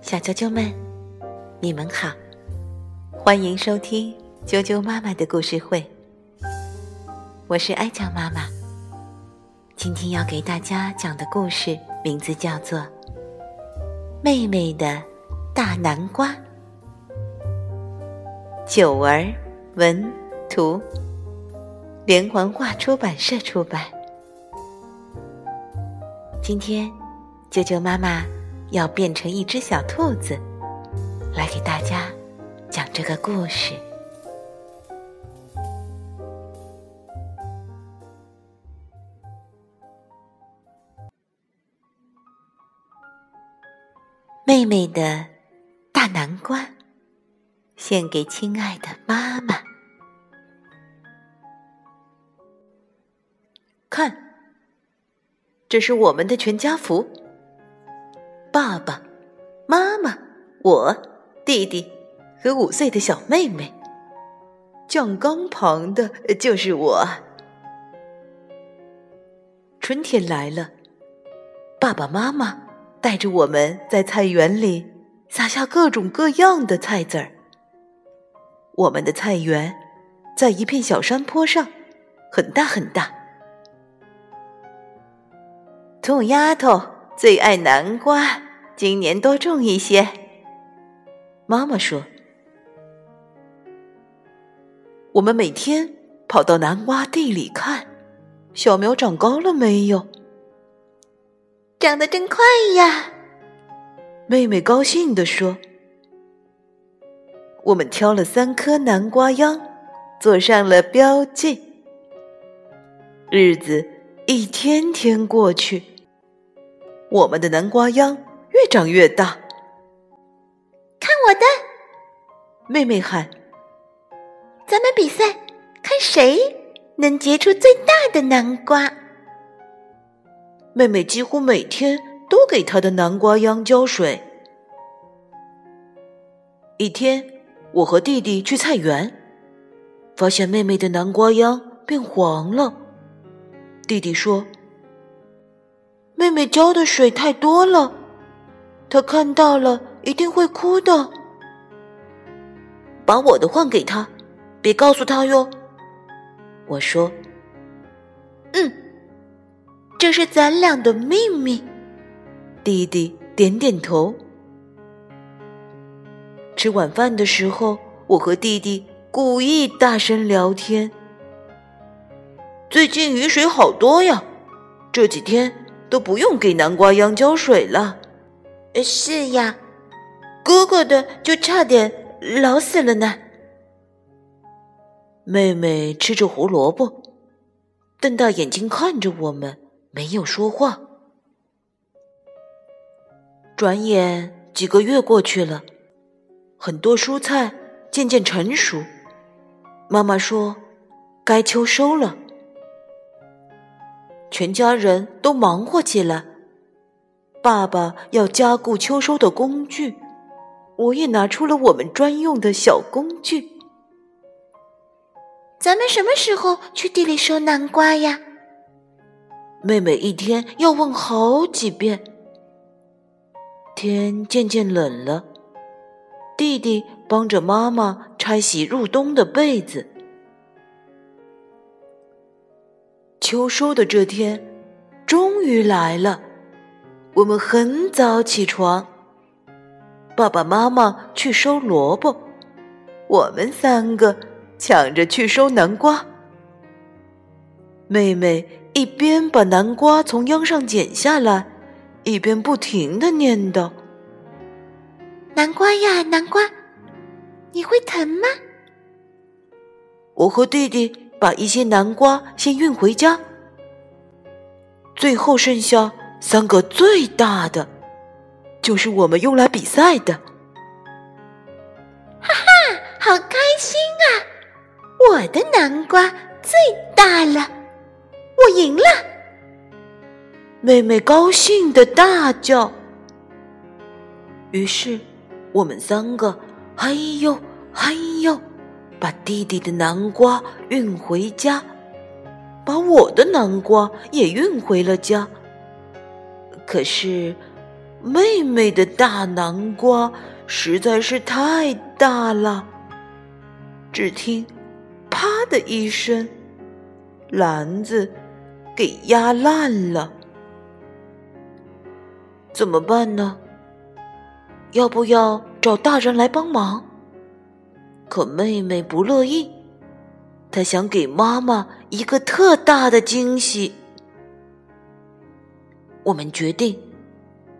小啾啾们，你们好，欢迎收听啾啾妈妈的故事会。我是爱酱妈妈，今天要给大家讲的故事名字叫做《妹妹的大南瓜》。九儿文图，连环画出版社出版。今天，啾啾妈妈要变成一只小兔子，来给大家讲这个故事。妹妹的大南瓜。献给亲爱的妈妈。看，这是我们的全家福。爸爸妈妈、我、弟弟和五岁的小妹妹。酱缸旁的就是我。春天来了，爸爸妈妈带着我们在菜园里撒下各种各样的菜籽儿。我们的菜园在一片小山坡上，很大很大。兔丫头最爱南瓜，今年多种一些。妈妈说：“我们每天跑到南瓜地里看，小苗长高了没有？长得真快呀！”妹妹高兴地说。我们挑了三颗南瓜秧，做上了标记。日子一天天过去，我们的南瓜秧越长越大。看我的！妹妹喊：“咱们比赛，看谁能结出最大的南瓜。”妹妹几乎每天都给她的南瓜秧浇水。一天。我和弟弟去菜园，发现妹妹的南瓜秧变黄了。弟弟说：“妹妹浇的水太多了，他看到了一定会哭的。”把我的换给他，别告诉他哟。我说：“嗯，这是咱俩的秘密。”弟弟点点头。吃晚饭的时候，我和弟弟故意大声聊天。最近雨水好多呀，这几天都不用给南瓜秧浇水了。是呀，哥哥的就差点老死了呢。妹妹吃着胡萝卜，瞪大眼睛看着我们，没有说话。转眼几个月过去了。很多蔬菜渐渐成熟，妈妈说该秋收了。全家人都忙活起来。爸爸要加固秋收的工具，我也拿出了我们专用的小工具。咱们什么时候去地里收南瓜呀？妹妹一天要问好几遍。天渐渐冷了。弟弟帮着妈妈拆洗入冬的被子。秋收的这天终于来了，我们很早起床。爸爸妈妈去收萝卜，我们三个抢着去收南瓜。妹妹一边把南瓜从秧上剪下来，一边不停的念叨。南瓜呀，南瓜，你会疼吗？我和弟弟把一些南瓜先运回家，最后剩下三个最大的，就是我们用来比赛的。哈哈，好开心啊！我的南瓜最大了，我赢了！妹妹高兴的大叫。于是。我们三个，哎呦，哎呦，把弟弟的南瓜运回家，把我的南瓜也运回了家。可是，妹妹的大南瓜实在是太大了。只听“啪”的一声，篮子给压烂了。怎么办呢？要不要找大人来帮忙？可妹妹不乐意，她想给妈妈一个特大的惊喜。我们决定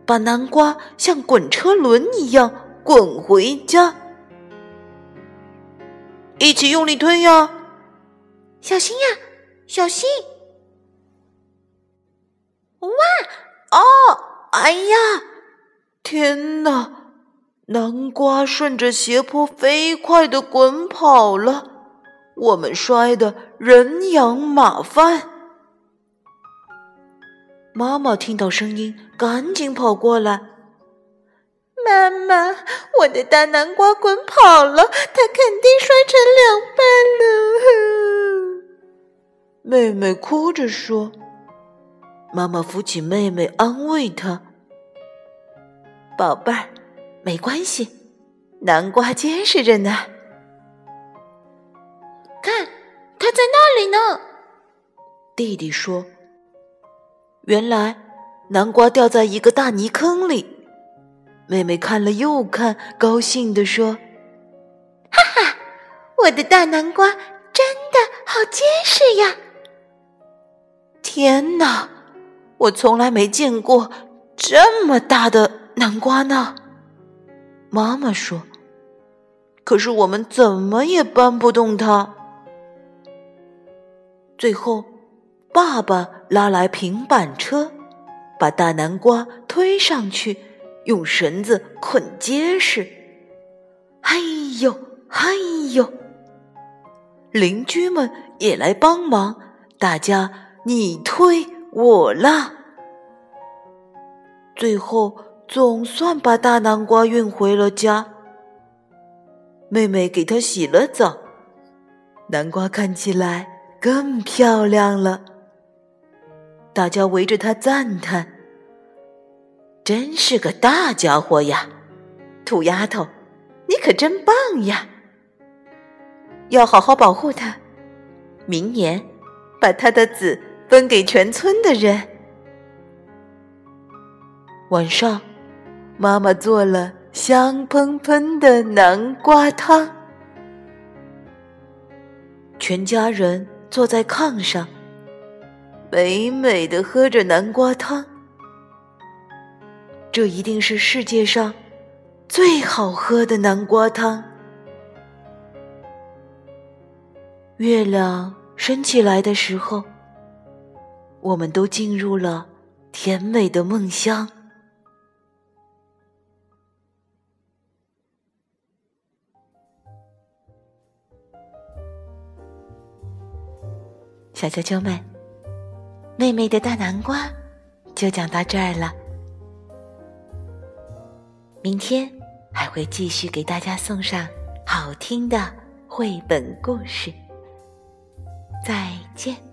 把南瓜像滚车轮一样滚回家，一起用力推呀！小心呀，小心！哇哦，哎呀，天哪！南瓜顺着斜坡飞快地滚跑了，我们摔得人仰马翻。妈妈听到声音，赶紧跑过来：“妈妈，我的大南瓜滚跑了，它肯定摔成两半了。”妹妹哭着说：“妈妈扶起妹妹，安慰她：‘宝贝儿。’”没关系，南瓜结实着呢。看，它在那里呢。弟弟说：“原来南瓜掉在一个大泥坑里。”妹妹看了又看，高兴地说：“哈哈，我的大南瓜真的好结实呀！天哪，我从来没见过这么大的南瓜呢。”妈妈说：“可是我们怎么也搬不动它。”最后，爸爸拉来平板车，把大南瓜推上去，用绳子捆结实。哎呦，哎呦！邻居们也来帮忙，大家你推我拉，最后。总算把大南瓜运回了家。妹妹给它洗了澡，南瓜看起来更漂亮了。大家围着他赞叹：“真是个大家伙呀，土丫头，你可真棒呀！要好好保护它，明年把它的籽分给全村的人。”晚上。妈妈做了香喷喷的南瓜汤，全家人坐在炕上，美美的喝着南瓜汤。这一定是世界上最好喝的南瓜汤。月亮升起来的时候，我们都进入了甜美的梦乡。小娇娇们，妹妹的大南瓜就讲到这儿了。明天还会继续给大家送上好听的绘本故事。再见。